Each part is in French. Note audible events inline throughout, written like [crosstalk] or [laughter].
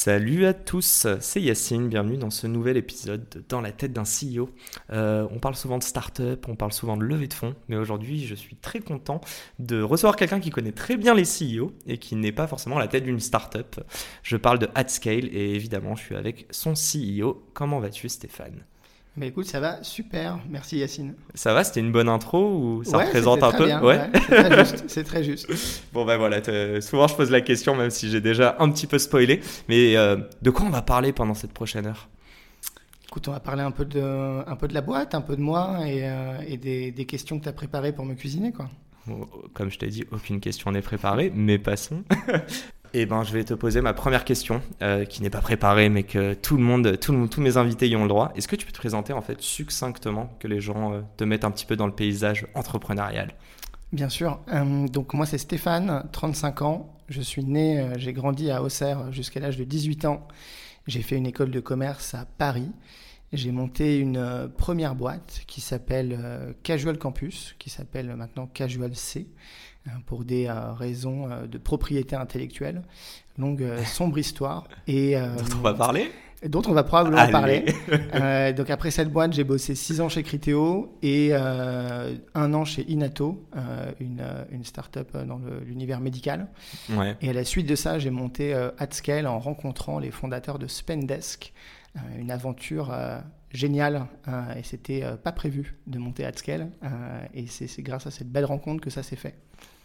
Salut à tous, c'est Yacine, bienvenue dans ce nouvel épisode de Dans la tête d'un CEO. Euh, on parle souvent de start-up, on parle souvent de levée de fonds, mais aujourd'hui je suis très content de recevoir quelqu'un qui connaît très bien les CEO et qui n'est pas forcément à la tête d'une start-up. Je parle de AdScale et évidemment je suis avec son CEO. Comment vas-tu Stéphane? Mais écoute, ça va super. Merci Yacine. Ça va, c'était une bonne intro ou ça représente un peu bien, Ouais, c'est très juste. C'est très juste. [laughs] bon ben voilà, souvent je pose la question même si j'ai déjà un petit peu spoilé. Mais euh, de quoi on va parler pendant cette prochaine heure? Écoute, on va parler un peu de, un peu de la boîte, un peu de moi et, euh, et des, des, questions que tu as préparées pour me cuisiner quoi. Comme je t'ai dit, aucune question n'est préparée, mais passons. [laughs] Eh ben, je vais te poser ma première question, euh, qui n'est pas préparée, mais que tout le monde, tous mes invités y ont le droit. Est-ce que tu peux te présenter en fait succinctement, que les gens euh, te mettent un petit peu dans le paysage entrepreneurial? Bien sûr. Euh, donc moi c'est Stéphane, 35 ans. Je suis né, j'ai grandi à Auxerre jusqu'à l'âge de 18 ans. J'ai fait une école de commerce à Paris. J'ai monté une première boîte qui s'appelle Casual Campus, qui s'appelle maintenant Casual C. Euh, pour des euh, raisons euh, de propriété intellectuelle. Longue, sombre histoire. Et, [laughs] dont on va parler dont on va probablement parler. [laughs] donc après cette boîte, j'ai bossé six ans chez Criteo et un an chez Inato, une, une start-up dans l'univers médical. Et à la suite de ça, j'ai monté AdScale en rencontrant les fondateurs de Spendesk, une aventure géniale et c'était pas prévu de monter AdScale. et c'est grâce à cette belle rencontre que ça s'est fait.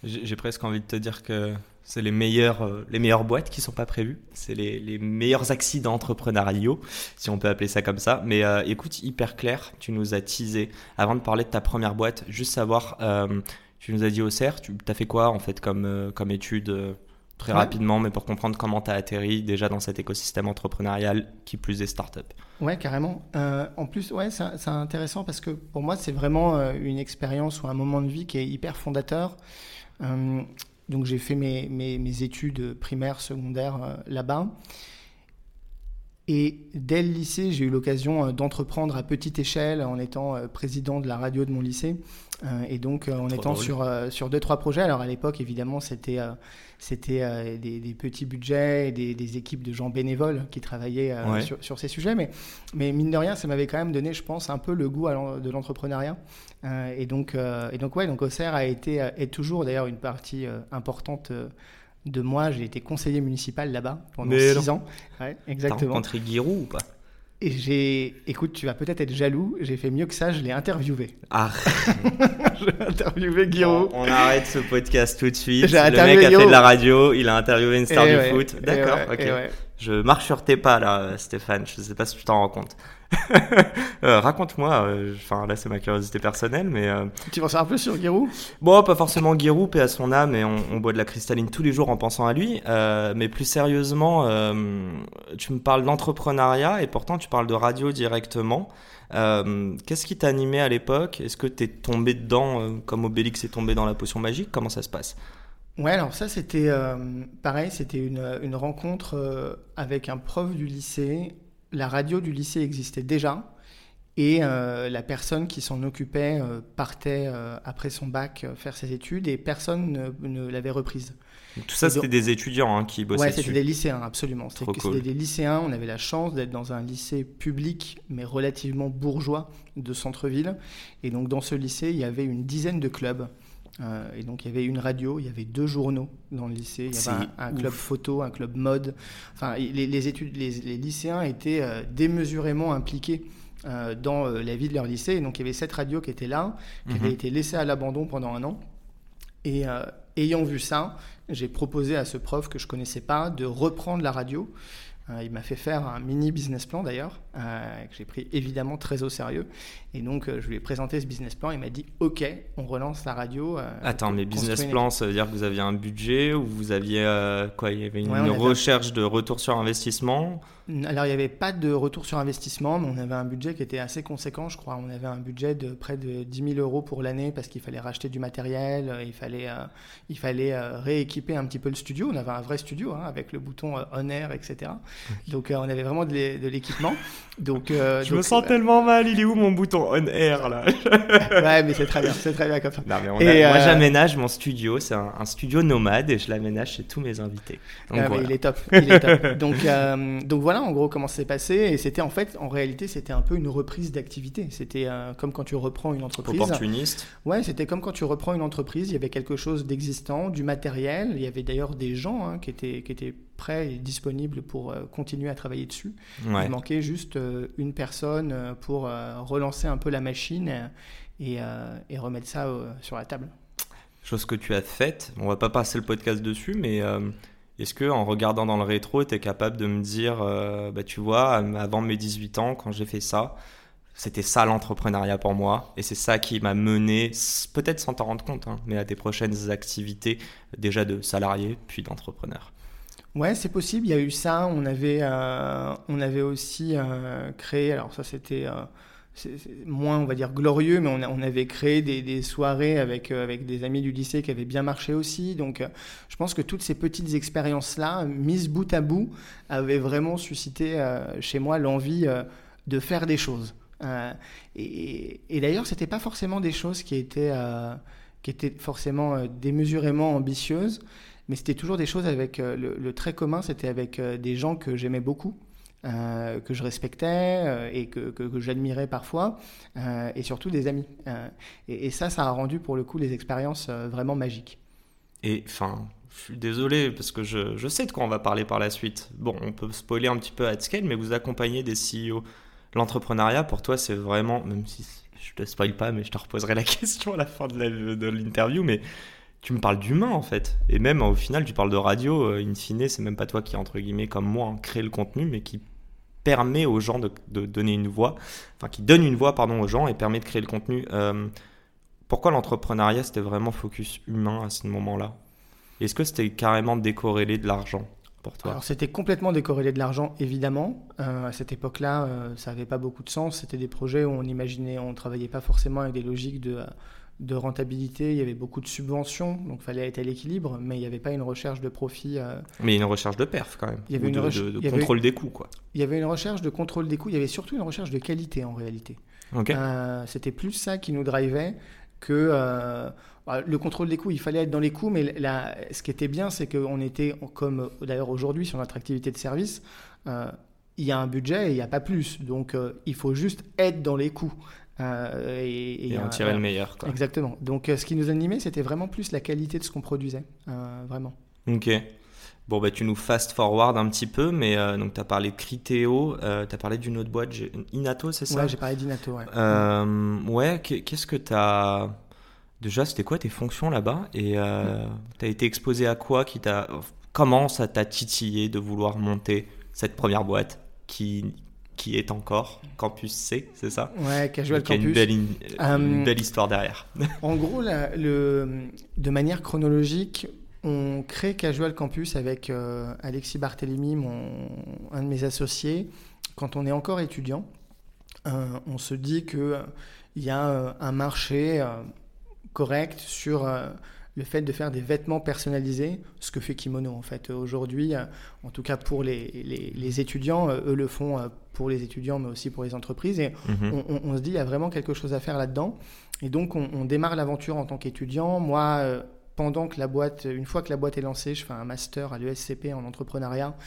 J'ai presque envie de te dire que c'est les meilleures, euh, les meilleures boîtes qui sont pas prévues. C'est les, les, meilleurs accidents entrepreneuriaux, si on peut appeler ça comme ça. Mais euh, écoute, hyper clair, tu nous as teasé. Avant de parler de ta première boîte, juste savoir, euh, tu nous as dit au CERF, tu as fait quoi en fait comme, comme étude très rapidement, mais pour comprendre comment tu as atterri déjà dans cet écosystème entrepreneurial qui plus est startup? Ouais, carrément. en plus, ouais, c'est intéressant parce que pour moi, c'est vraiment une expérience ou un moment de vie qui est hyper fondateur. Euh, donc j'ai fait mes, études primaires, secondaires euh, là-bas. Et dès le lycée, j'ai eu l'occasion euh, d'entreprendre à petite échelle en étant président de la radio de mon lycée. Et donc en étant sur, sur deux, trois projets. Alors à l'époque, évidemment, c'était c'était euh, des, petits budgets, des, des, équipes de gens bénévoles qui travaillaient euh, sur, ces sujets. Mais, mais mine de rien, ça m'avait quand même donné, je pense, un peu le goût de l'entrepreneuriat. Euh, et, donc, et donc, ouais, donc Auxerre a été, est toujours d'ailleurs une partie importante de moi. J'ai été conseiller municipal là-bas pendant six ans. Ouais, exactement. T'as rencontré Giroud ou pas? Et j'ai, écoute, tu vas peut-être être jaloux, j'ai fait mieux que ça, je l'ai interviewé. Ah [laughs] J'ai interviewé Guiraud. On, arrête ce podcast tout de suite. Le mec a fait de la radio, il a interviewé une star du foot. D'accord, ok. Je marche sur tes pas là, Stéphane, je sais pas si tu t'en rends compte. [laughs] Euh, raconte-moi, euh, enfin là c'est ma curiosité personnelle, mais... Euh, tu savoir un peu sur Giroud? Bon, pas forcément Giroud, paix à son âme, et on, boit de la cristalline tous les jours en pensant à lui, mais plus sérieusement, tu me parles d'entrepreneuriat, et pourtant tu parles de radio directement. Qu'est-ce qui t'a animé à l'époque? Est-ce que tu es tombé dedans comme Obélix est tombé dans la potion magique? Comment ça se passe? Ouais, alors ça c'était pareil, c'était une, une, rencontre avec un prof du lycée la radio du lycée existait déjà et euh, la personne qui s'en occupait euh, partait euh, après son bac faire ses études et personne ne, l'avait reprise. tout ça, c'était des étudiants hein, qui bossaient Ouais, c'était des lycéens, absolument. C'était des lycéens. On avait la chance d'être dans un lycée public, mais relativement bourgeois de centre-ville. Et donc, dans ce lycée, il y avait une dizaine de clubs. Euh, et donc il y avait une radio, il y avait deux journaux dans le lycée, il y avait un, club photo, un club mode. Enfin, les, études, les, lycéens étaient euh, démesurément impliqués euh, dans la vie de leur lycée. Et donc il y avait cette radio qui était là, qui avait mhm. été laissée à l'abandon pendant un an. Et ayant vu ça, j'ai proposé à ce prof que je connaissais pas de reprendre la radio il m'a fait faire un mini business plan d'ailleurs, que j'ai pris évidemment très au sérieux. Et donc, je lui ai présenté ce business plan. Il m'a dit Ok, on relance la radio. Attends, mais business plan, ça veut dire que vous aviez un budget ou vous aviez quoi Il y avait une recherche de retour sur investissement? Alors, il n'y avait pas de retour sur investissement, mais on avait un budget qui était assez conséquent, je crois. On avait un budget de près de 10 000 euros pour l'année parce qu'il fallait racheter du matériel, euh, il fallait, euh, il fallait euh, rééquiper un petit peu le studio. On avait un vrai studio hein, avec le bouton on air, etc. Donc, on avait vraiment de l'équipement. Donc, [laughs] je me sens tellement mal. Il est où mon bouton on air là [laughs] Ouais, mais c'est très bien, c'est très bien comme ça. moi, j'aménage mon studio. C'est un, studio nomade et je l'aménage chez tous mes invités. Donc, ah, il est top. Il est top. [laughs] donc, donc voilà voilà en gros comment c'est passé. Et c'était en fait, en réalité, c'était un peu une reprise d'activité. C'était euh, comme quand tu reprends une entreprise. Opportuniste. Ouais, c'était comme quand tu reprends une entreprise. Il y avait quelque chose d'existant, du matériel. Il y avait d'ailleurs des gens hein, qui, étaient, qui étaient prêts et disponibles pour euh, continuer à travailler dessus. Il manquait juste euh, une personne pour relancer un peu la machine et, et remettre ça sur la table. Chose que tu as faite. On va pas passer le podcast dessus, mais est-ce que en regardant dans le rétro, tu es capable de me dire, euh, bah, tu vois, avant mes 18 ans, quand j'ai fait ça, c'était ça l'entrepreneuriat pour moi, et c'est ça qui m'a mené, peut-être sans t'en rendre compte, hein, mais à tes prochaines activités, déjà de salarié, puis d'entrepreneur. Ouais, c'est possible. Il y a eu ça. On avait, euh, on avait aussi euh, créé. Alors ça, c'était c'est moins, on va dire, glorieux, mais on, avait créé des, soirées avec, euh, avec des amis du lycée qui avaient bien marché aussi. Donc, euh, je pense que toutes ces petites expériences-là, mises bout à bout, avaient vraiment suscité euh, chez moi l'envie de faire des choses. et, et d'ailleurs, c'était pas forcément des choses qui étaient, qui étaient forcément démesurément ambitieuses, mais c'était toujours des choses avec le, le très commun, c'était avec des gens que j'aimais beaucoup. Euh, que je respectais euh, et que, que, j'admirais parfois, euh, et surtout des amis. Et, ça, ça a rendu pour le coup les expériences vraiment magiques. Et enfin, je suis désolé parce que je, je, sais de quoi on va parler par la suite. Bon, on peut spoiler un petit peu à scale, mais vous accompagnez des CEO. L'entrepreneuriat, pour toi, c'est vraiment, même si je te spoil pas, mais je te reposerai la [laughs] question à la fin de l'interview, mais tu me parles d'humain en fait. Et même au final, tu parles de radio, in fine, c'est même pas toi qui, entre guillemets, comme moi, hein, crée le contenu, mais qui permet aux gens de, donner une voix, enfin qui donne une voix pardon aux gens et permet de créer le contenu. Euh, pourquoi l'entrepreneuriat c'était vraiment focus humain à ce moment-là? Est-ce que c'était carrément décorrélé de l'argent pour toi? Alors c'était complètement décorrélé de l'argent évidemment. Euh, à cette époque-là, euh, ça n'avait pas beaucoup de sens. C'était des projets où on imaginait, on travaillait pas forcément avec des logiques de de rentabilité, il y avait beaucoup de subventions, donc il fallait être à l'équilibre, mais il n'y avait pas une recherche de profit. Euh, mais une recherche de perf quand même. Il y avait une de, contrôle des coûts quoi. Il y avait une recherche de contrôle des coûts, il y avait surtout une recherche de qualité en réalité. Euh, c'était plus ça qui nous drivait que euh, bah, le contrôle des coûts. Il fallait être dans les coûts, mais ce qui était bien, c'est qu'on était, comme d'ailleurs aujourd'hui sur notre activité de service, il y a un budget et il n'y a pas plus. Donc il faut juste être dans les coûts. Euh, et, en tirer le meilleur. Exactement. Donc euh, ce qui nous animait, c'était vraiment plus la qualité de ce qu'on produisait. Euh, vraiment. Ok. Bon, bah, tu nous fast forward un petit peu, mais donc tu as parlé de Criteo, tu as parlé d'une autre boîte, Inato, c'est ça? Ouais, j'ai parlé d'Inato, ouais. ouais, qu'est-ce que tu as. Déjà, c'était quoi tes fonctions là-bas? Et tu as été exposé à quoi qui t'a... Comment ça t'a titillé de vouloir monter cette première boîte? Qui, qui est encore Campus C, c'est ça Ouais, Casual Campus. Il y a une euh, belle, histoire derrière. [laughs] en gros, le, de manière chronologique, on crée Casual Campus avec euh, Alexis Barthélémy, mon, un de mes associés. Quand on est encore étudiant, euh, on se dit qu'il il y a un marché correct sur le fait de faire des vêtements personnalisés, ce que fait Kimono en fait aujourd'hui, euh, en tout cas pour les, les, étudiants, euh, eux le font euh, pour les étudiants mais aussi pour les entreprises et mhm. on, se dit il y a vraiment quelque chose à faire là-dedans et donc on, démarre l'aventure en tant qu'étudiant. Moi, pendant que la boîte, une fois que la boîte est lancée, je fais un master à l'ESCP en entrepreneuriat,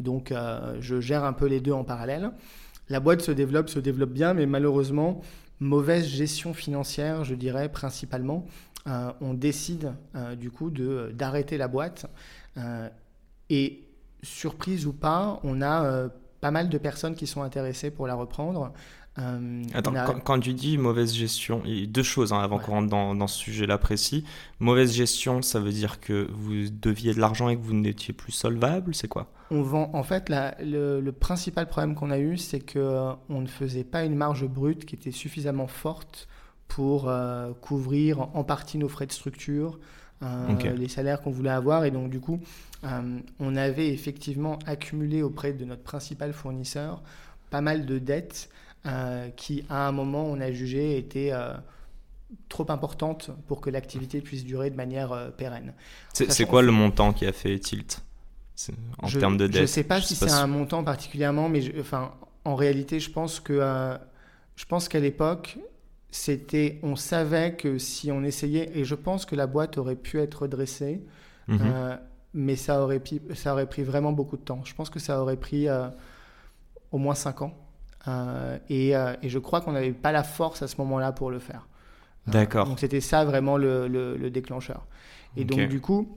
donc je gère un peu les deux en parallèle. La boîte se développe, se développe bien, mais malheureusement, mauvaise gestion financière, je dirais principalement. Euh, on décide euh, du coup d'arrêter la boîte. Euh, et surprise ou pas, on a pas mal de personnes qui sont intéressées pour la reprendre. Euh, Attends, quand, tu dis mauvaise gestion, il y a deux choses hein, avant qu'on rentre dans, dans ce sujet-là précis. Mauvaise gestion, ça veut dire que vous deviez de l'argent et que vous n'étiez plus solvable, c'est quoi? On vend. En fait, le, principal problème qu'on a eu, c'est que euh, on ne faisait pas une marge brute qui était suffisamment forte pour euh, couvrir en partie nos frais de structure, les salaires qu'on voulait avoir, et donc du coup, on avait effectivement accumulé auprès de notre principal fournisseur pas mal de dettes euh, qui, à un moment, on a jugé étaient euh, trop importantes pour que l'activité puisse durer de manière euh, pérenne. C'est quoi le montant qui a fait tilt? En termes de dette Je ne sais pas si c'est un montant particulièrement, mais enfin, en réalité, je pense que je pense qu'à l'époque, c'était, on savait que si on essayait, et je pense que la boîte aurait pu être redressée, mhm. mais ça aurait, ça aurait pris vraiment beaucoup de temps. Je pense que ça aurait pris au moins 5 ans. Euh, euh, et, je crois qu'on n'avait pas la force à ce moment-là pour le faire. Euh, D'accord. donc c'était ça vraiment le, déclencheur. Et donc du coup,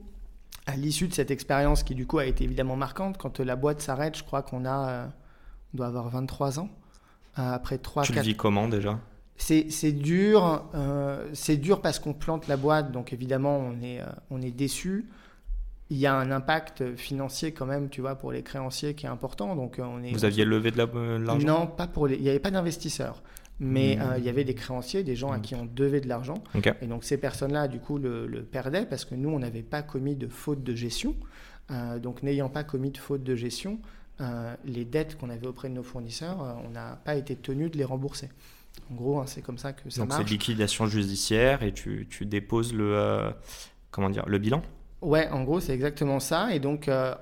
à l'issue de cette expérience qui du coup a été évidemment marquante, quand la boîte s'arrête, je crois qu'on a, on doit avoir 23 ans. après 3 Tu le vis comment déjà? C'est dur, c'est dur parce qu'on plante la boîte, donc évidemment on est, on est déçu il y a un impact financier quand même, tu vois, pour les créanciers qui est important. Donc euh, on est. Vous aviez levé de l'argent? Non, pas pour les. Il n'y avait pas d'investisseurs, mais hmm. euh, il y avait des créanciers, des gens à qui on devait de l'argent. Et donc ces personnes-là, du coup, le, perdaient parce que nous, on n'avait pas commis de faute de gestion. Euh, donc n'ayant pas commis de faute de gestion, les dettes qu'on avait auprès de nos fournisseurs, on n'a pas été tenu de les rembourser. En gros, hein, c'est comme ça que ça donc marche. Donc c'est liquidation judiciaire et tu, tu déposes le comment dire le bilan? Ouais, en gros, c'est exactement ça. Et donc, euh,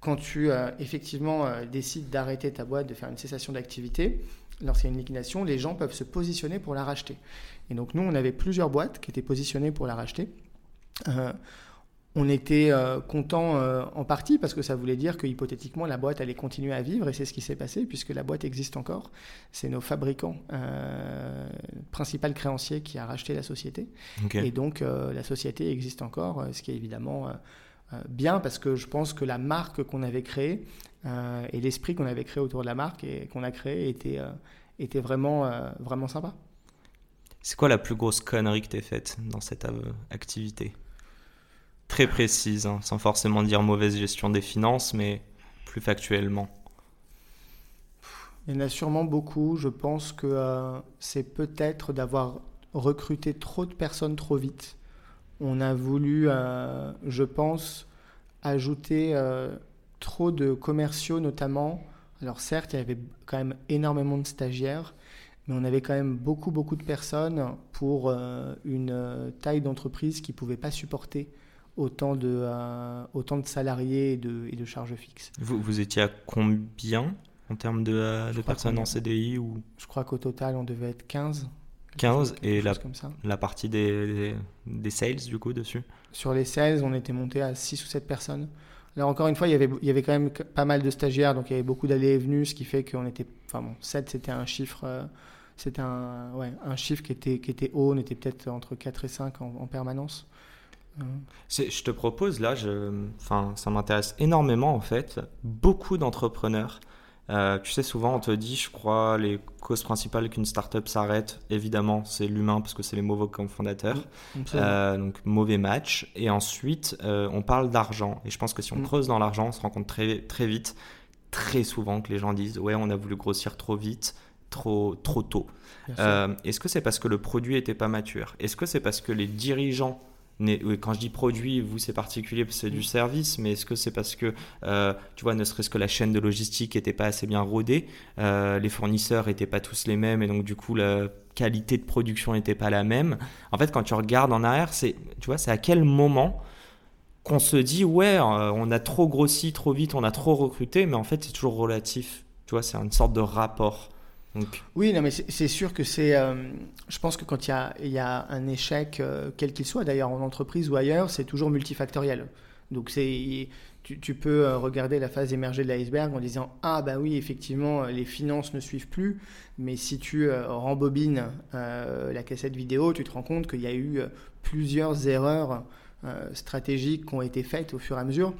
quand tu euh, effectivement euh, décides d'arrêter ta boîte, de faire une cessation d'activité, lorsqu'il y a une liquidation, les gens peuvent se positionner pour la racheter. Et donc, nous, on avait plusieurs boîtes qui étaient positionnées pour la racheter on était euh, content euh, en partie parce que ça voulait dire que hypothétiquement la boîte allait continuer à vivre et c'est ce qui s'est passé puisque la boîte existe encore. C'est nos fabricants euh, principal créancier qui a racheté la société et donc euh, la société existe encore, ce qui est évidemment bien parce que je pense que la marque qu'on avait créée et l'esprit qu'on avait créé autour de la marque et qu'on a créé était était vraiment vraiment sympa. C'est quoi la plus grosse connerie que tu as faite dans cette activité? Très précise, hein, sans forcément dire mauvaise gestion des finances, mais plus factuellement Il y en a sûrement beaucoup. Je pense que euh, c'est peut-être d'avoir recruté trop de personnes trop vite. On a voulu, euh, je pense, ajouter euh, trop de commerciaux notamment. Alors certes, il y avait quand même énormément de stagiaires, mais on avait quand même beaucoup, beaucoup de personnes pour une taille d'entreprise qui ne pouvait pas supporter autant de, euh, autant de salariés et de, et de charges fixes. Vous, vous étiez à combien en termes de, euh, de personnes en CDI ou... Je crois qu'au total, on devait être 15. 15 et la, la partie des, des, sales du coup dessus? Sur les sales, on était monté à 6 ou 7 personnes. Alors encore une fois, il y avait, il y avait quand même pas mal de stagiaires, donc il y avait beaucoup d'allées et venues, ce qui fait qu'on était... Enfin bon, 7 c'était un chiffre... Euh, c'était un, ouais, un chiffre qui était, qui était haut, on était peut-être entre 4 et 5 en, en permanence. Je te propose là, je, enfin, ça m'intéresse énormément en fait. Beaucoup d'entrepreneurs, euh, tu sais, souvent on te dit, je crois, les causes principales qu'une startup s'arrête, évidemment, c'est l'humain parce que c'est les mauvais fondateurs, euh, donc mauvais match. Et ensuite, euh, on parle d'argent. Et je pense que si on mm. creuse dans l'argent, on se rend compte très, très vite, très souvent que les gens disent, ouais, on a voulu grossir trop vite, trop, trop tôt. Est-ce que c'est parce que le produit n'était pas mature? Est-ce que c'est parce que les dirigeants quand je dis produit, vous c'est particulier parce que c'est du service, mais est-ce que c'est parce que, euh, tu vois, ne serait-ce que la chaîne de logistique n'était pas assez bien rodée, euh, les fournisseurs n'étaient pas tous les mêmes et donc du coup la qualité de production n'était pas la même. En fait, quand tu regardes en arrière, c'est, tu vois, c'est à quel moment qu'on se dit ouais, euh, on a trop grossi trop vite, on a trop recruté, mais en fait c'est toujours relatif. Tu vois, c'est une sorte de rapport. Oui, non, mais c'est sûr que c'est. Euh, je pense que quand il y a, un échec, euh, quel qu'il soit, d'ailleurs en entreprise ou ailleurs, c'est toujours multifactoriel. Donc c'est, tu, tu, peux euh, regarder la phase émergée de l'iceberg en disant ah bah oui effectivement les finances ne suivent plus, mais si tu rembobines la cassette vidéo, tu te rends compte qu'il y a eu plusieurs erreurs stratégiques qui ont été faites au fur et à mesure.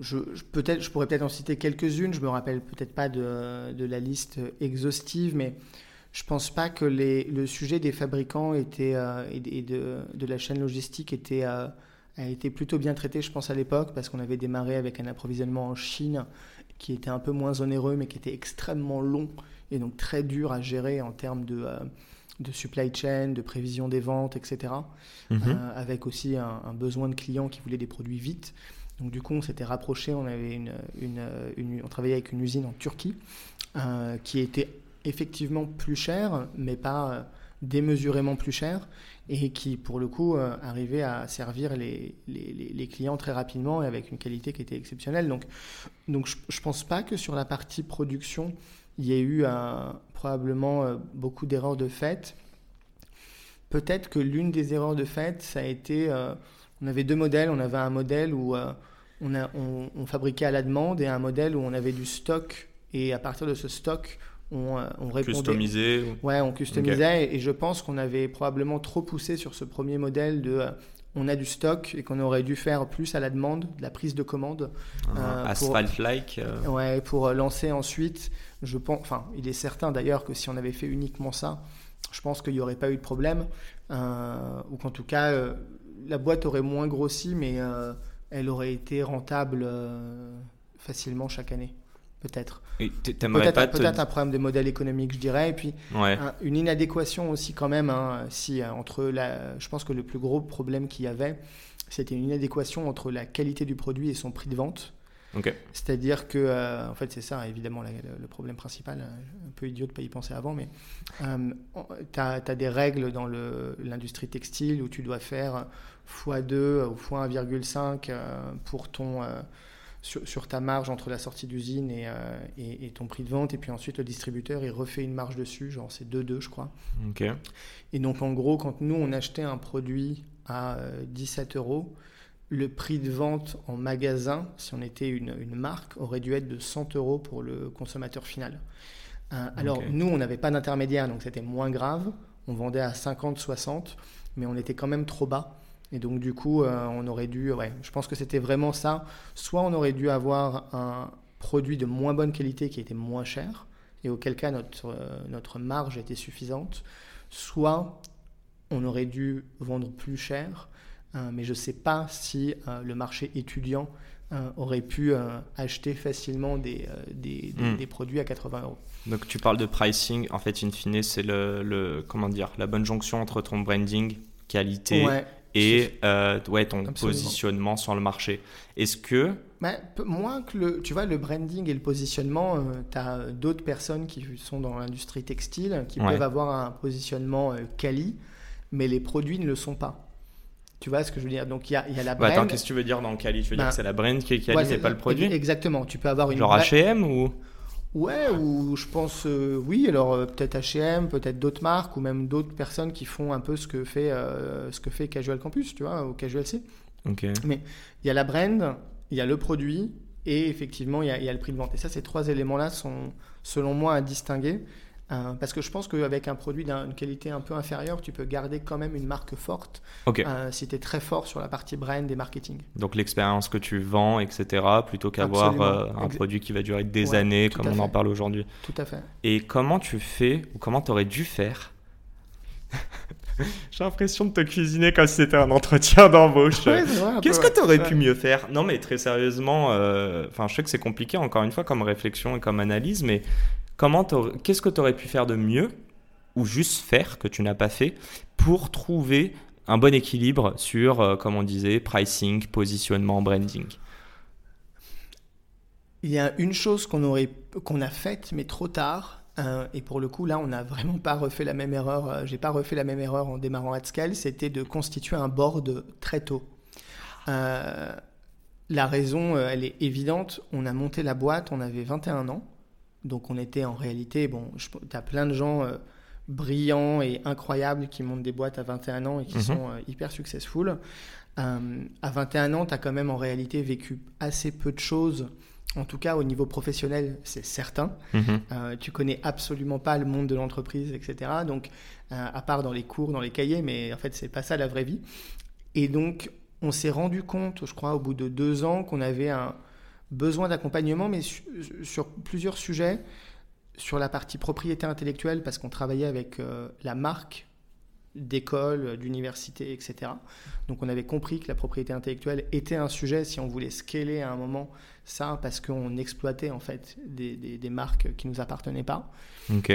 Je, peut-être, je pourrais peut-être en citer quelques-unes. Je me rappelle peut-être pas de, de, la liste exhaustive, mais je pense pas que les, le sujet des fabricants était, et, de, de, la chaîne logistique était, a été plutôt bien traité, je pense, à l'époque, parce qu'on avait démarré avec un approvisionnement en Chine qui était un peu moins onéreux, mais qui était extrêmement long et donc très dur à gérer en termes de, euh, de supply chain, de prévision des ventes, etc. Mhm. Euh, avec aussi un, besoin de clients qui voulaient des produits vite. Donc du coup, on s'était rapproché, on, avait une, on travaillait avec une usine en Turquie euh, qui était effectivement plus chère, mais pas démesurément plus chère, et qui, pour le coup, arrivait à servir les, les, clients très rapidement et avec une qualité qui était exceptionnelle. Donc, donc je ne pense pas que sur la partie production, il y a eu probablement euh, beaucoup d'erreurs de fait. Peut-être que l'une des erreurs de fait, ça a été, euh, on avait deux modèles. On avait un modèle où euh, on, a, on, fabriquait à la demande et un modèle où on avait du stock. Et à partir de ce stock, on, on répondait. Customisé Ouais, on customisait. Et, je pense qu'on avait probablement trop poussé sur ce premier modèle de on a du stock et qu'on aurait dû faire plus à la demande, de la prise de commande. Asphalt-like. Ouais, pour lancer ensuite je pense, enfin, il est certain d'ailleurs que si on avait fait uniquement ça, je pense qu'il n'y aurait pas eu de problème, euh, ou qu'en tout cas, euh, la boîte aurait moins grossi, mais euh, elle aurait été rentable facilement chaque année. Peut-être. Peut-être peut un problème de modèle économique, je dirais. Et puis, une inadéquation aussi, quand même. Hein, si, entre la, je pense que le plus gros problème qu'il y avait, c'était une inadéquation entre la qualité du produit et son prix de vente. C'est-à-dire que, euh, en fait, c'est ça, évidemment, le, problème principal. Euh, un peu idiot de ne pas y penser avant, mais euh, tu as, des règles dans l'industrie textile où tu dois faire x2 ou x1,5 pour ton. Sur, ta marge entre la sortie d'usine et, et, ton prix de vente. Et puis ensuite, le distributeur, il refait une marge dessus, genre c'est 2,2, je crois. Et donc, en gros, quand nous, on achetait un produit à 17 euros, le prix de vente en magasin, si on était une, marque, aurait dû être de 100 euros pour le consommateur final. Euh, alors nous, on n'avait pas d'intermédiaire, donc c'était moins grave. On vendait à 50, 60, mais on était quand même trop bas. Et donc du coup, euh, on aurait dû, ouais, je pense que c'était vraiment ça. Soit on aurait dû avoir un produit de moins bonne qualité qui était moins cher, et auquel cas notre, euh, notre marge était suffisante. Soit on aurait dû vendre plus cher mais je ne sais pas si euh, le marché étudiant euh, aurait pu acheter facilement des, des, hmm. des, produits à 80 euros. Donc tu parles de pricing, en fait, in fine, c'est le, le, comment dire, la bonne jonction entre ton branding, qualité et ouais, ton positionnement sur le marché. Est-ce que... Bah, moins que le, tu vois, le branding et le positionnement, tu as d'autres personnes qui sont dans l'industrie textile qui peuvent avoir un positionnement quali, mais les produits ne le sont pas. Tu vois ce que je veux dire? Donc il y a, y a, la brand. attends, qu'est-ce que tu veux dire dans le quali Tu veux dire ben, que c'est la brand qui est quali, c'est pas le produit? Exactement. Tu peux avoir une. Genre H&M ou? Ouais, ou je pense euh, oui. Alors euh, peut-être H&M, peut-être d'autres marques ou même d'autres personnes qui font un peu ce que fait euh, ce que fait Casual Campus, tu vois, ou Casual C. Ok. Mais il y a la brand, il y a le produit et effectivement il y, y, a le prix de vente. Et ça, ces trois éléments-là sont selon moi à distinguer. Euh, parce que je pense qu'avec un produit d'une qualité un peu inférieure, tu peux garder quand même une marque forte euh, si tu es très fort sur la partie brand et marketing. Donc l'expérience que tu vends, etc., plutôt qu'avoir euh, un produit qui va durer des années, comme on en parle aujourd'hui. Tout à fait. Et comment tu fais, ou comment tu aurais dû faire [laughs] J'ai l'impression de te cuisiner comme si c'était un entretien d'embauche. Qu'est-ce que tu aurais pu mieux faire? Non, mais très sérieusement, enfin, je sais que c'est compliqué, encore une fois, comme réflexion et comme analyse, mais qu'est-ce que tu aurais pu faire de mieux ou juste faire que tu n'as pas fait pour trouver un bon équilibre sur, euh, comme on disait, pricing, positionnement, branding? Il y a une chose qu'on a faite mais trop tard. Euh, et pour le coup, là, on n'a vraiment pas refait la même erreur. Euh, j'ai pas refait la même erreur en démarrant at scale. C'était de constituer un board très tôt. la raison, elle est évidente. On a monté la boîte, on avait 21 ans. Donc on était en réalité, bon, tu as plein de gens euh, brillants et incroyables qui montent des boîtes à 21 ans et qui mhm. sont euh, hyper successful. Euh, à 21 ans, tu as quand même en réalité vécu assez peu de choses. En tout cas, au niveau professionnel, c'est certain. Mhm. tu connais absolument pas le monde de l'entreprise, etc. Donc, à part dans les cours, dans les cahiers, mais en fait, c'est pas ça la vraie vie. Et donc, on s'est rendu compte, je crois, au bout de deux ans, qu'on avait un, besoin d'accompagnement, mais sur plusieurs sujets. Sur la partie propriété intellectuelle, parce qu'on travaillait avec la marque d'école, d'université, etc. Donc on avait compris que la propriété intellectuelle était un sujet si on voulait scaler à un moment ça, parce qu'on exploitait en fait des, des, marques qui nous appartenaient pas. Ok.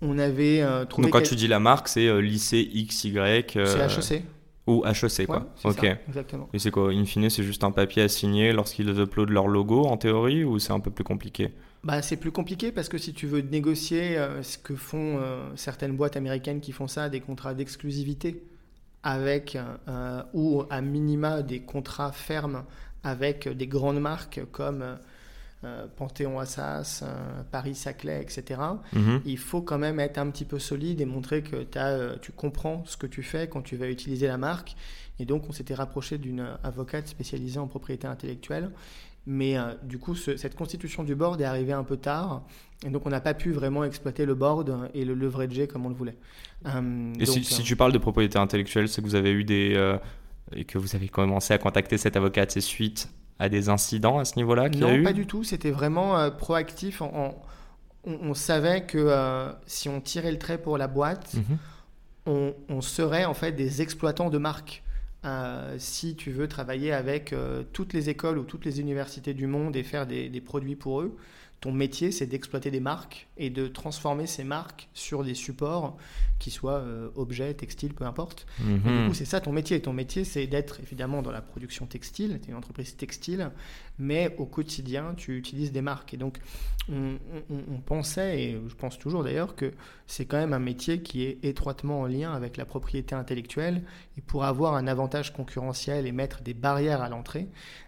On avait euh, trouvé. Donc quand tu dis la marque, c'est euh, lycée XY. Euh... C'est HEC. Ou HEC, quoi. ok. exactement. Et c'est quoi In fine, c'est juste un papier à signer lorsqu'ils uploadent leur logo en théorie ou c'est un peu plus compliqué? Bah, c'est plus compliqué parce que si tu veux négocier euh, ce que font euh, certaines boîtes américaines qui font ça, des contrats d'exclusivité avec, euh, ou à minima des contrats fermes avec des grandes marques comme Panthéon Assas, Paris Saclay, etc., mhm. il faut quand même être un petit peu solide et montrer que as, tu comprends ce que tu fais quand tu vas utiliser la marque. Et donc, on s'était rapproché d'une avocate spécialisée en propriété intellectuelle mais euh, du coup, cette constitution du board est arrivée un peu tard. Et donc, on n'a pas pu vraiment exploiter le board et le leverager comme on le voulait. Euh, et si, euh, tu parles de propriété intellectuelle, c'est que vous avez eu des. et que vous avez commencé à contacter cette avocate, c'est suite à des incidents à ce niveau-là Non, pas du tout. C'était vraiment proactif. on, savait que si on tirait le trait pour la boîte, mhm. on, on, serait en fait des exploitants de marques. Euh, si tu veux travailler avec euh, toutes les écoles ou toutes les universités du monde et faire des produits pour eux, ton métier, c'est d'exploiter des marques et de transformer ces marques sur des supports qui soient euh, objets, textiles, peu importe. du mhm. coup, c'est ça ton métier. Ton métier, c'est d'être évidemment dans la production textile, tu es une entreprise textile, mais au quotidien, tu utilises des marques. Et donc, on, pensait, et je pense toujours d'ailleurs, que c'est quand même un métier qui est étroitement en lien avec la propriété intellectuelle. Et pour avoir un avantage concurrentiel et mettre des barrières à l'entrée,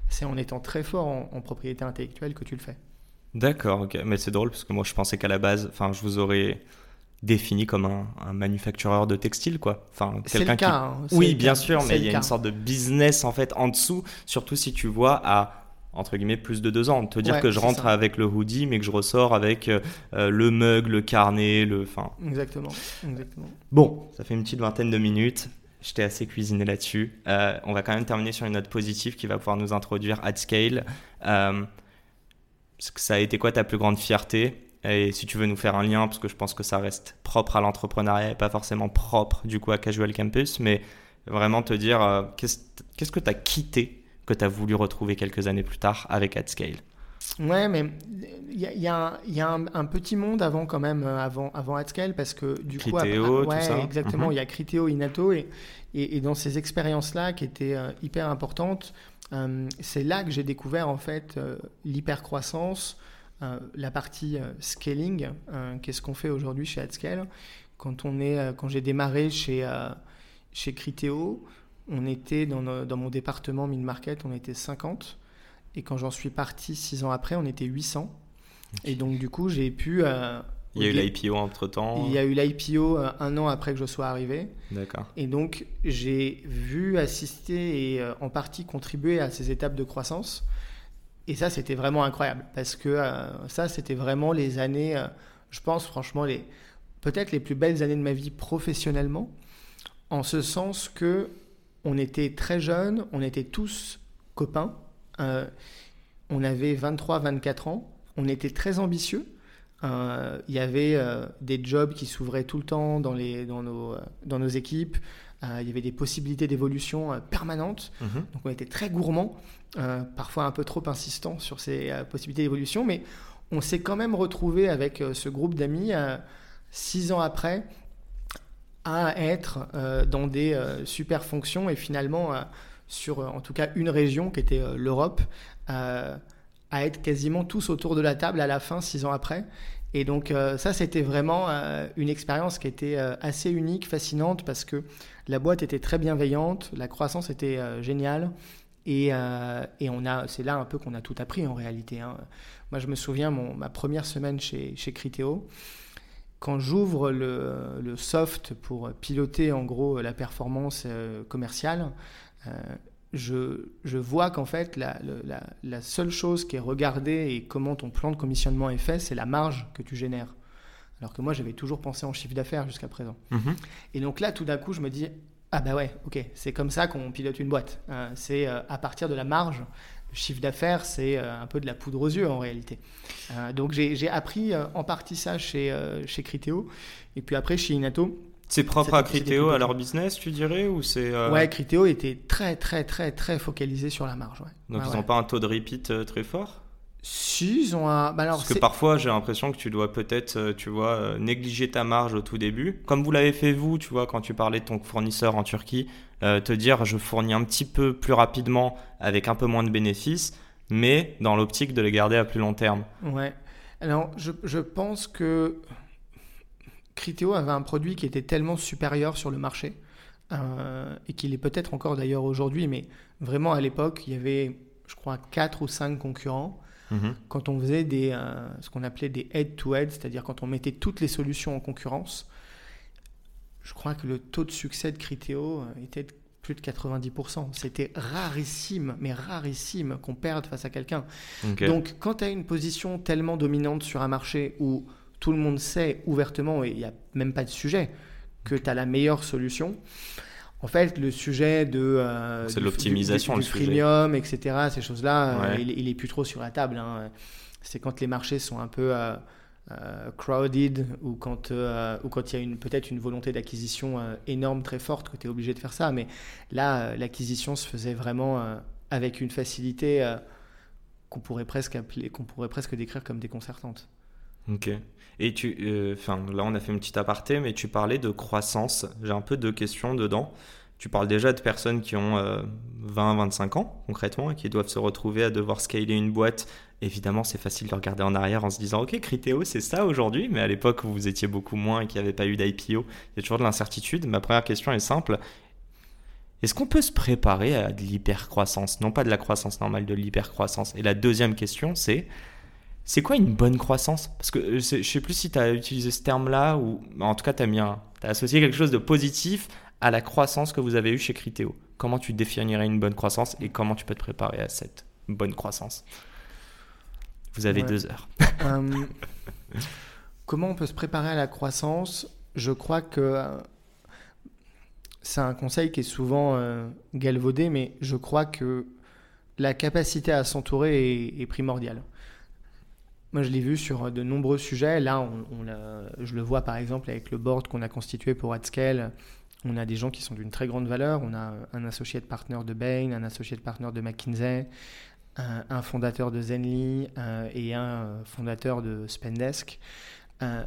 c'est en étant très fort en propriété intellectuelle que tu le fais. D'accord, ok. Mais c'est drôle parce que moi je pensais qu'à la base, enfin, je vous aurais défini comme un, un manufactureur de textile, quoi. Enfin, quelqu'un qui. Hein, oui, bien sûr, mais il y a une sorte de business en fait en dessous, surtout si tu vois à entre guillemets plus de deux ans. Te dire que je rentre avec le hoodie, mais que je ressors avec euh, le mug, le carnet, le. Enfin. Exactement. Exactement. Bon, ça fait une petite vingtaine de minutes. J'étais assez cuisiné là-dessus. Euh, on va quand même terminer sur une note positive qui va pouvoir nous introduire at scale. Euh, ça a été quoi ta plus grande fierté? Et si tu veux nous faire un lien, parce que je pense que ça reste propre à l'entrepreneuriat et pas forcément propre du coup à Casual Campus, mais vraiment te dire euh, qu'est-ce que tu as quitté que tu as voulu retrouver quelques années plus tard avec AdScale Ouais, mais il y a, y a un, petit monde avant quand même, euh, avant, avant parce que du coup... Criteo, ouais, tout ça. exactement, mhm. il y a Criteo, Inato, et, et, dans ces expériences-là qui étaient euh, hyper importantes, euh, c'est là que j'ai découvert en fait euh, l'hypercroissance, la partie scaling, qu'est-ce qu'on fait aujourd'hui chez AdScale. Quand, on est, quand j'ai démarré chez, chez Criteo, on était dans, dans mon département mid-market, on était 50. Et quand j'en suis parti six ans après, on était 800. Et donc, du coup, j'ai pu il y a eu l'IPO entre temps Il y a eu l'IPO euh, un an après que je sois arrivé. D'accord. Et donc, j'ai vu, assister et euh, en partie contribuer à ces étapes de croissance. Et ça, c'était vraiment incroyable parce que euh, ça, c'était vraiment les années, je pense franchement, les peut-être les plus belles années de ma vie professionnellement, en ce sens que on était très jeunes, on était tous copains, on avait 23-24 ans, on était très ambitieux euh, il y avait euh, des jobs qui s'ouvraient tout le temps dans, les, dans, nos, euh, dans nos équipes. il y avait des possibilités d'évolution permanentes. Mhm. Donc on était très gourmands, parfois un peu trop insistants sur ces possibilités d'évolution. Mais on s'est quand même retrouvé avec ce groupe d'amis six ans après à être dans des super fonctions et finalement sur en tout cas une région qui était l'Europe à être quasiment tous autour de la table à la fin, six ans après. Et donc euh, ça, c'était vraiment euh, une expérience qui était euh, assez unique, fascinante, parce que la boîte était très bienveillante, la croissance était géniale, et, et on a, c'est là un peu qu'on a tout appris en réalité. Hein. Moi, je me souviens mon, ma première semaine chez, chez Criteo, quand j'ouvre le, le, soft pour piloter en gros la performance commerciale, je, vois qu'en fait, la, seule chose qui est regardée et comment ton plan de commissionnement est fait, c'est la marge que tu génères. Alors que moi, j'avais toujours pensé en chiffre d'affaires jusqu'à présent. Mhm. Et donc là, tout d'un coup, je me dis, ah bah ouais, ok, c'est comme ça qu'on pilote une boîte. Euh, c'est euh, à partir de la marge chiffre d'affaires, c'est un peu de la poudre aux yeux en réalité. donc j'ai appris en partie ça chez, chez Criteo. Et puis après, chez Inato, c'est propre à Criteo, à leur business, tu dirais ou c'est euh, Ouais, Criteo était très, très, très, très focalisé sur la marge. Donc ils n'ont pas un taux de repeat euh, très fort? Si, ils ont un. Bah, alors, Parce que parfois, j'ai l'impression que tu dois peut-être, euh, tu vois, négliger ta marge au tout début. Comme vous l'avez fait vous, tu vois, quand tu parlais de ton fournisseur en Turquie, te dire je fournis un petit peu plus rapidement avec un peu moins de bénéfices, mais dans l'optique de les garder à plus long terme. Ouais. Alors, je, je pense que Criteo avait un produit qui était tellement supérieur sur le marché, euh, et qu'il est peut-être encore d'ailleurs aujourd'hui, mais vraiment à l'époque, il y avait, je crois, 4 ou 5 concurrents. Mhm. Quand on faisait des, euh, ce qu'on appelait des head-to-head, c'est-à-dire quand on mettait toutes les solutions en concurrence, je crois que le taux de succès de Criteo euh, était de plus de 90%. C'était rarissime, mais rarissime qu'on perde face à quelqu'un. Donc quand tu as une position tellement dominante sur un marché où tout le monde sait ouvertement, et il n'y a même pas de sujet, que tu as la meilleure solution. En fait, le sujet de euh, c'est l'optimisation, du, premium, etc. Ces choses-là, euh, il, est plus trop sur la table. Hein. C'est quand les marchés sont un peu euh, crowded ou quand ou quand il y a une peut-être une volonté d'acquisition énorme, très forte, que tu es obligé de faire ça. Mais là, l'acquisition se faisait vraiment avec une facilité qu'on pourrait presque appeler, qu'on pourrait presque décrire comme déconcertante. Ok. Et tu, euh, enfin, là, on a fait une petite aparté, mais tu parlais de croissance. J'ai un peu deux questions dedans. Tu parles déjà de personnes qui ont 20-25 euh, ans, concrètement, et qui doivent se retrouver à devoir scaler une boîte. Évidemment, c'est facile de regarder en arrière en se disant, OK, Criteo, c'est ça aujourd'hui, mais à l'époque vous étiez beaucoup moins et qu'il n'y avait pas eu d'IPO, il y a toujours de l'incertitude. Ma première question est simple. Est-ce qu'on peut se préparer à de l'hypercroissance? Non pas de la croissance normale, de l'hypercroissance. Et la deuxième question, c'est c'est quoi une bonne croissance? Parce que euh, je sais plus si tu as utilisé ce terme-là ou en tout cas tu as, as associé quelque chose de positif à la croissance que vous avez eue chez Criteo. Comment tu définirais une bonne croissance et comment tu peux te préparer à cette bonne croissance? Vous avez deux heures. Euh, [laughs] comment on peut se préparer à la croissance? Je crois que euh, c'est un conseil qui est souvent galvaudé, mais je crois que la capacité à s'entourer est primordiale. Moi, je l'ai vu sur de nombreux sujets. Là, on, je le vois par exemple avec le board qu'on a constitué pour AdScale. On a des gens qui sont d'une très grande valeur. On a un associé de partner de Bain, un associé de partner de McKinsey, un, fondateur de Zenly euh, et un fondateur de Spendesk. Euh,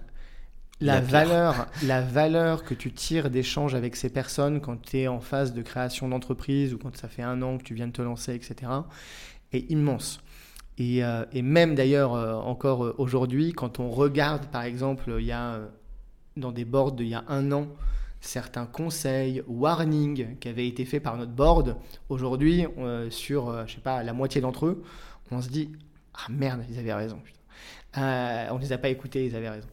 la, valeur, la valeur que tu tires d'échange avec ces personnes quand tu es en phase de création d'entreprise ou quand ça fait un an que tu viens de te lancer, etc., est immense. Euh, et, même d'ailleurs, euh, encore euh, aujourd'hui, quand on regarde, par exemple, il y a dans des boards il y a un an, certains conseils, warnings qui avaient été faits par notre board, aujourd'hui, sur, je sais pas, la moitié d'entre eux, on se dit, ah merde, ils avaient raison. on ne les a pas écoutés, ils avaient raison.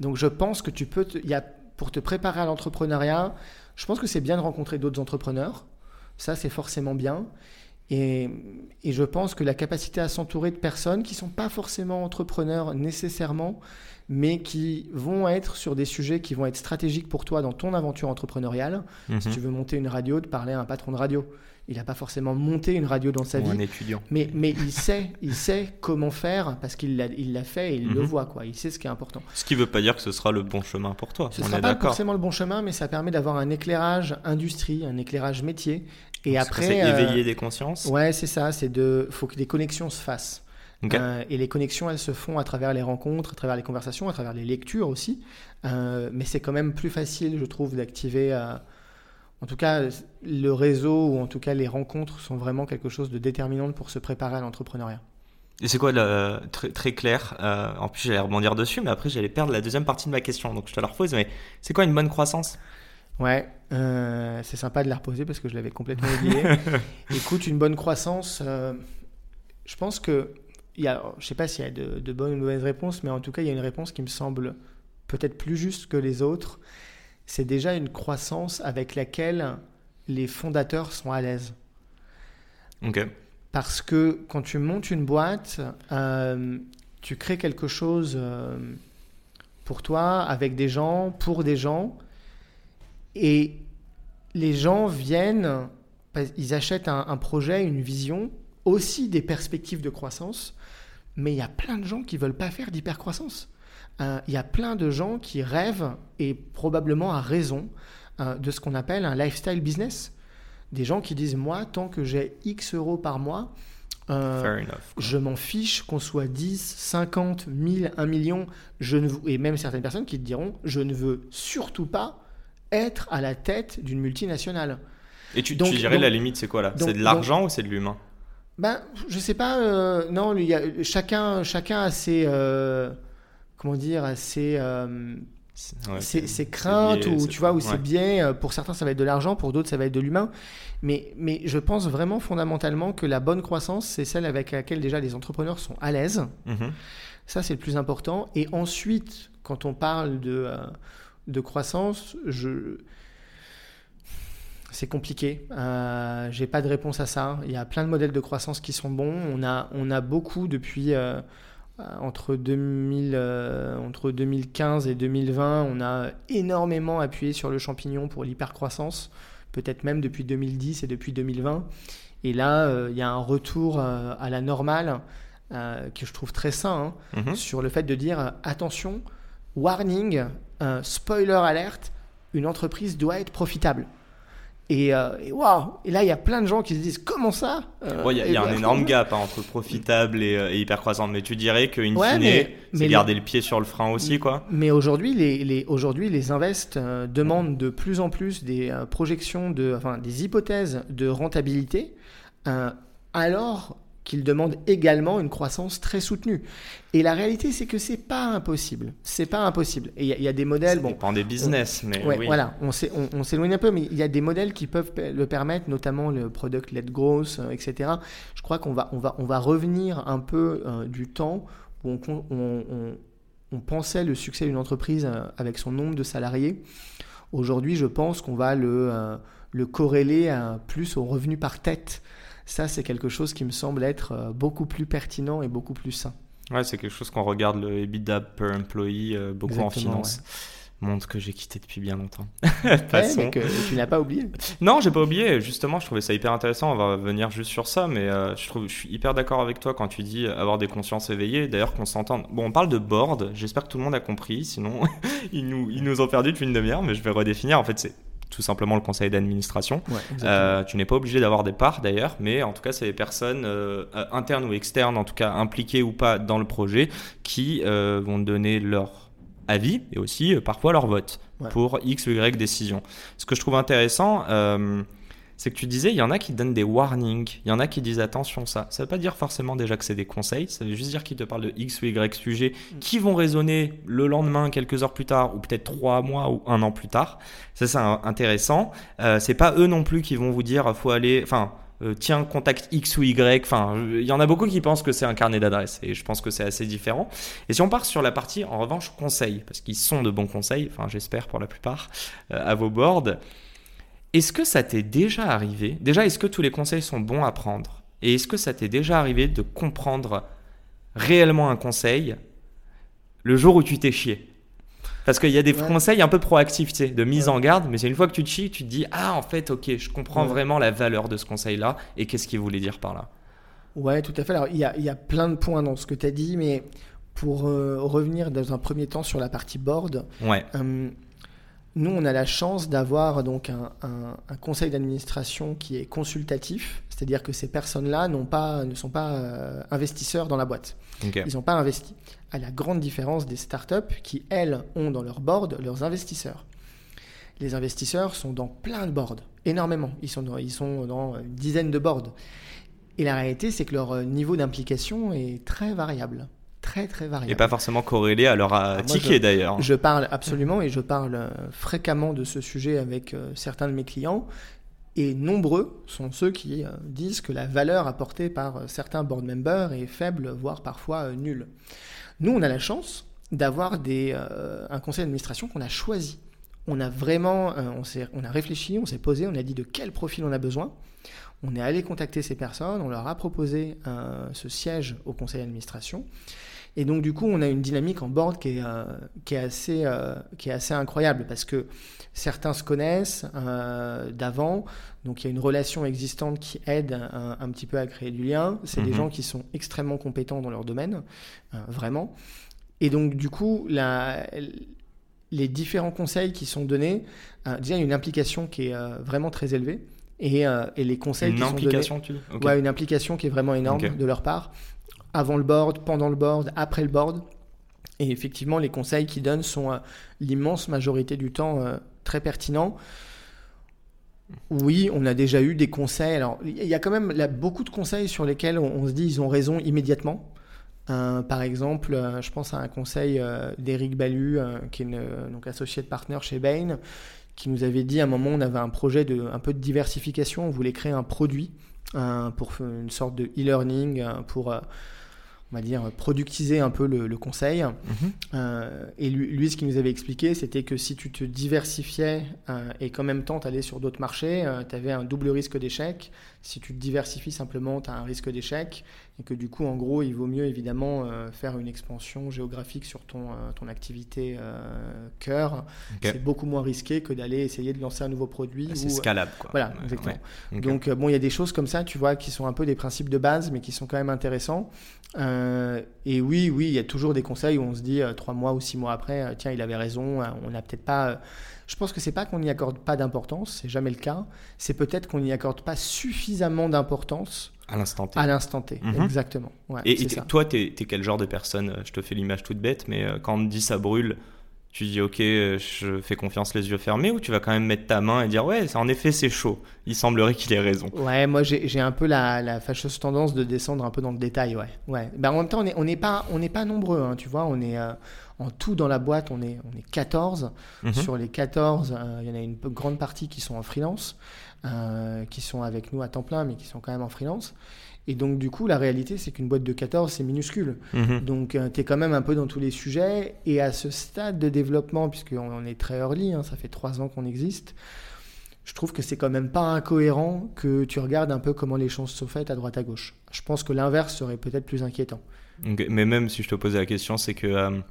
Donc je pense que tu peux, y a, pour te préparer à l'entrepreneuriat, je pense que c'est bien de rencontrer d'autres entrepreneurs. Ça, c'est forcément bien. Et, je pense que la capacité à s'entourer de personnes qui ne sont pas forcément entrepreneurs nécessairement, mais qui vont être sur des sujets qui vont être stratégiques pour toi dans ton aventure entrepreneuriale. Si mhm. tu veux monter une radio, de parler à un patron de radio. Il n'a pas forcément monté une radio dans sa vie. un étudiant. Mais, mais il, sait, il sait comment faire parce qu'il l'a il fait et il le mhm. voit. Quoi. Il sait ce qui est important. Ce qui ne veut pas dire que ce sera le bon chemin pour toi. Ce ne sera pas forcément le bon chemin, mais ça permet d'avoir un éclairage industrie, un éclairage métier et après, c'est éveiller euh, des consciences? Ouais, c'est ça. C'est de, faut que des connexions se fassent. Euh, et les connexions, elles se font à travers les rencontres, à travers les conversations, à travers les lectures aussi. Euh, mais c'est quand même plus facile, je trouve, d'activer. en tout cas, le réseau ou en tout cas les rencontres sont vraiment quelque chose de déterminant pour se préparer à l'entrepreneuriat. Et c'est quoi, le, très, très clair En plus, j'allais rebondir dessus, mais après, j'allais perdre la deuxième partie de ma question. Donc, je te la repose. Mais c'est quoi une bonne croissance? Ouais, euh, c'est sympa de la reposer parce que je l'avais complètement oublié. [laughs] Écoute, une bonne croissance, euh, je pense que, il y a, je ne sais pas s'il y a de, bonnes ou de mauvaises réponses, mais en tout cas, il y a une réponse qui me semble peut-être plus juste que les autres. C'est déjà une croissance avec laquelle les fondateurs sont à l'aise. Ok. Parce que quand tu montes une boîte, euh, tu crées quelque chose pour toi, avec des gens, pour des gens et les gens viennent, ils achètent un, projet, une vision aussi des perspectives de croissance, mais il y a plein de gens qui veulent pas faire d'hypercroissance. Euh, il y a plein de gens qui rêvent, et probablement à raison, euh, de ce qu'on appelle un lifestyle business. Des gens qui disent, moi, tant que j'ai X euros par mois, euh, je m'en fiche qu'on soit 10, 50, 1000, 1 million, je ne, et même certaines personnes qui te diront, je ne veux surtout pas être à la tête d'une multinationale. Et tu, dirais la limite, c'est quoi là? C'est de l'argent ou c'est de l'humain? Ben, je sais pas. Euh, non, il y a, chacun, chacun a ses, euh, comment dire, ses, euh, ses, craintes ou tu vois, ou ses biais. Pour certains, ça va être de l'argent, pour d'autres, ça va être de l'humain. Mais, mais je pense vraiment fondamentalement que la bonne croissance, c'est celle avec laquelle déjà les entrepreneurs sont à l'aise. Mhm. Ça, c'est le plus important. Et ensuite, quand on parle de, de croissance, je c'est compliqué. Euh, J'ai pas de réponse à ça. Il y a plein de modèles de croissance qui sont bons. On a, on a beaucoup depuis euh, entre, 2000, euh, entre 2015 et 2020. On a énormément appuyé sur le champignon pour l'hypercroissance, peut-être même depuis 2010 et depuis 2020. Et là, euh, il y a un retour à la normale que je trouve très sain hein, mhm. sur le fait de dire attention, warning, spoiler alerte, une entreprise doit être profitable. Et, euh, et, et là, il y a plein de gens qui se disent comment ça euh, Il y a, un énorme gap hein, entre profitable et, euh, hyper croissant. Mais tu dirais qu'une fine, c'est garder le pied sur le frein aussi, quoi. Mais aujourd'hui, les, les, aujourd'hui, les invests demandent de plus en plus des projections, de, enfin, des hypothèses de rentabilité. alors qu'il demande également une croissance très soutenue. Et la réalité, c'est que c'est pas impossible. C'est pas impossible. Et il y, a des modèles. Ça dépend des business, mais oui. Voilà, on s'éloigne un peu, mais il y a des modèles qui peuvent le permettre, notamment le product-led growth, euh, etc. Je crois qu'on va, on va, on va revenir un peu euh, du temps où on, pensait le succès d'une entreprise euh, avec son nombre de salariés. Aujourd'hui, je pense qu'on va le, le corréler plus au revenu par tête ça, c'est quelque chose qui me semble être euh, beaucoup plus pertinent et beaucoup plus sain. Ouais, c'est quelque chose qu'on regarde le EBITDA per employee euh, beaucoup en finance. Monde que j'ai quitté depuis bien longtemps. [laughs] mais que tu n'as pas oublié. Non, j'ai pas oublié. Justement, je trouvais ça hyper intéressant. On va revenir juste sur ça, mais euh, je trouve, je suis hyper d'accord avec toi quand tu dis avoir des consciences éveillées. D'ailleurs, qu'on s'entende. Bon, on parle de board. J'espère que tout le monde a compris. Sinon, [laughs] ils nous, ils nous ont perdu depuis une demi-heure, mais je vais redéfinir. En fait, c'est tout simplement le conseil d'administration. Euh, tu n'es pas obligé d'avoir des parts d'ailleurs, mais en tout cas, c'est les personnes euh, internes ou externes, en tout cas impliquées ou pas dans le projet, qui euh, vont donner leur avis et aussi parfois leur vote pour X ou Y décision. Ce que je trouve intéressant, c'est que tu disais, il y en a qui donnent des warnings, il y en a qui disent attention ça. Ça veut pas dire forcément déjà que c'est des conseils, ça veut juste dire qu'ils te parlent de X ou Y sujets mm. qui vont résonner le lendemain, quelques heures plus tard, ou peut-être trois mois ou un an plus tard. Ça, c'est intéressant. Euh, c'est pas eux non plus qui vont vous dire, faut aller, enfin, euh, tiens, contact X ou Y. Enfin, il y en a beaucoup qui pensent que c'est un carnet d'adresses et je pense que c'est assez différent. Et si on part sur la partie, en revanche, conseils, parce qu'ils sont de bons conseils, enfin, j'espère pour la plupart, euh, à vos boards. Est-ce que ça t'est déjà arrivé Déjà, est-ce que tous les conseils sont bons à prendre? Et est-ce que ça t'est déjà arrivé de comprendre réellement un conseil le jour où tu t'es chié? Parce qu'il y a des conseils un peu proactifs, tu sais, de mise en garde, mais c'est une fois que tu te chies, tu te dis Ah, en fait, ok, je comprends vraiment la valeur de ce conseil-là et qu'est-ce qu'il voulait dire par là? Ouais, tout à fait. Alors, il y a, y a, plein de points dans ce que tu as dit, mais pour euh, revenir dans un premier temps sur la partie board, ouais. Euh, nous, on a la chance d'avoir donc un, conseil d'administration qui est consultatif, c'est-à-dire que ces personnes-là pas, ne sont pas euh, investisseurs dans la boîte. Ils n'ont pas investi. À la grande différence des startups qui, elles, ont dans leur board leurs investisseurs. Les investisseurs sont dans plein de boards, énormément. Ils sont dans, ils sont dans une dizaine de boards. Et la réalité, c'est que leur niveau d'implication est très variable très très variable. Et pas forcément corrélé à leur euh, ticket d'ailleurs. Je parle absolument et je parle euh, fréquemment de ce sujet avec euh, certains de mes clients. Et nombreux sont ceux qui disent que la valeur apportée par certains board members est faible, voire parfois nulle. Nous, on a la chance d'avoir des, un conseil d'administration qu'on a choisi. On a vraiment, on, on a réfléchi, on s'est posé, on a dit de quel profil on a besoin. On est allé contacter ces personnes, on leur a proposé ce siège au conseil d'administration. Et donc, du coup, on a une dynamique en board qui est, qui est, assez, qui est assez incroyable parce que certains se connaissent d'avant. Donc, il y a une relation existante qui aide un, petit peu à créer du lien. C'est des mhm. gens qui sont extrêmement compétents dans leur domaine, vraiment. Et donc, du coup, la, les différents conseils qui sont donnés, euh, déjà, il y a une implication qui est euh, vraiment très élevée. Et, euh, et les conseils une qui implication, sont donnés. Tu dis? Ouais, une implication qui est vraiment énorme de leur part. Avant le board, pendant le board, après le board. Et effectivement, les conseils qu'ils donnent sont l'immense majorité du temps très pertinents. Oui, on a déjà eu des conseils. Alors, il y a quand même beaucoup de conseils sur lesquels on, se dit ils ont raison immédiatement par exemple, euh, je pense à un conseil euh, d'Éric Balu, euh, qui est donc associé de partenaire chez Bain, qui nous avait dit à un moment on avait un projet de un peu de diversification, on voulait créer un produit pour une sorte de e-learning pour on va dire, productiser un peu le, conseil. Mhm. et lui, ce qu'il nous avait expliqué, c'était que si tu te diversifiais et qu'en même temps tu allais sur d'autres marchés, tu avais un double risque d'échec. Si tu te diversifies simplement, tu as un risque d'échec et que du coup, en gros, il vaut mieux évidemment euh, faire une expansion géographique sur ton, euh, ton activité euh, cœur. C'est beaucoup moins risqué que d'aller essayer de lancer un nouveau produit. C'est scalable, quoi. Voilà, exactement. Donc, bon, il y a des choses comme ça, tu vois, qui sont un peu des principes de base, mais qui sont quand même intéressants. et oui, oui, il y a toujours des conseils où on se dit trois mois ou six mois après, tiens, il avait raison, on n'a peut-être pas je pense que c'est pas qu'on n'y accorde pas d'importance, c'est jamais le cas. C'est peut-être qu'on n'y accorde pas suffisamment d'importance à l'instant T. À l'instant T, mhm. exactement. et, toi, tu es, quel genre de personne? Je te fais l'image toute bête, mais euh, quand on me dit ça brûle, tu dis ok, euh, je fais confiance les yeux fermés, ou tu vas quand même mettre ta main et dire ouais, en effet c'est chaud. Il semblerait qu'il ait raison. Ouais, moi j'ai un peu la, fâcheuse tendance de descendre un peu dans le détail, ouais. ouais. Ben, en même temps, on n'est pas, on pas nombreux, hein, tu vois, on est... Euh, en tout, dans la boîte, on est, on est 14. Mhm. Sur les 14, euh, il y en a une grande partie qui sont en freelance, euh, qui sont avec nous à temps plein, mais qui sont quand même en freelance. Et donc, du coup, la réalité, c'est qu'une boîte de 14, c'est minuscule. Mhm. Donc, euh, tu es quand même un peu dans tous les sujets. Et à ce stade de développement, puisqu'on est très early, hein, ça fait trois ans qu'on existe, je trouve que c'est quand même pas incohérent que tu regardes un peu comment les choses sont faites à droite à gauche. Je pense que l'inverse serait peut-être plus inquiétant. Mais même si je te posais la question, c'est que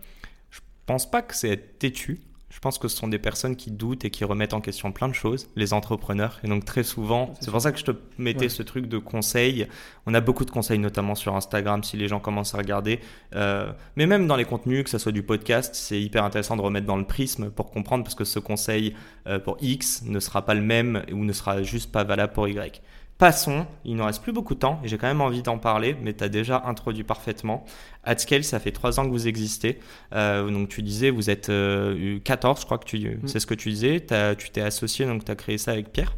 pense pas que c'est être têtu. Je pense que ce sont des personnes qui doutent et qui remettent en question plein de choses, les entrepreneurs. Et donc très souvent, c'est pour ça que je te mettais ce truc de conseils. On a beaucoup de conseils, notamment sur Instagram, si les gens commencent à regarder. Euh, mais même dans les contenus, que ce soit du podcast, c'est hyper intéressant de remettre dans le prisme pour comprendre, parce que ce conseil euh, pour X ne sera pas le même ou ne sera juste pas valable pour Y. Passons, il ne reste plus beaucoup de temps et j'ai quand même envie d'en parler, mais tu as déjà introduit parfaitement. AdScale, ça fait trois ans que vous existez. Euh, donc tu disais, vous êtes 14, euh, je crois que tu, mm. c'est ce que tu disais. tu t'es associé, donc tu as créé ça avec Pierre.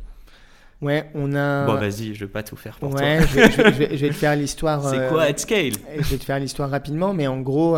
Ouais, on a. Bon, vas-y, je vais pas tout faire pour toi. Ouais, je, je, vais, je, vais, te faire [laughs] l'histoire. c'est quoi euh, AdScale Je vais te faire l'histoire rapidement, mais en gros.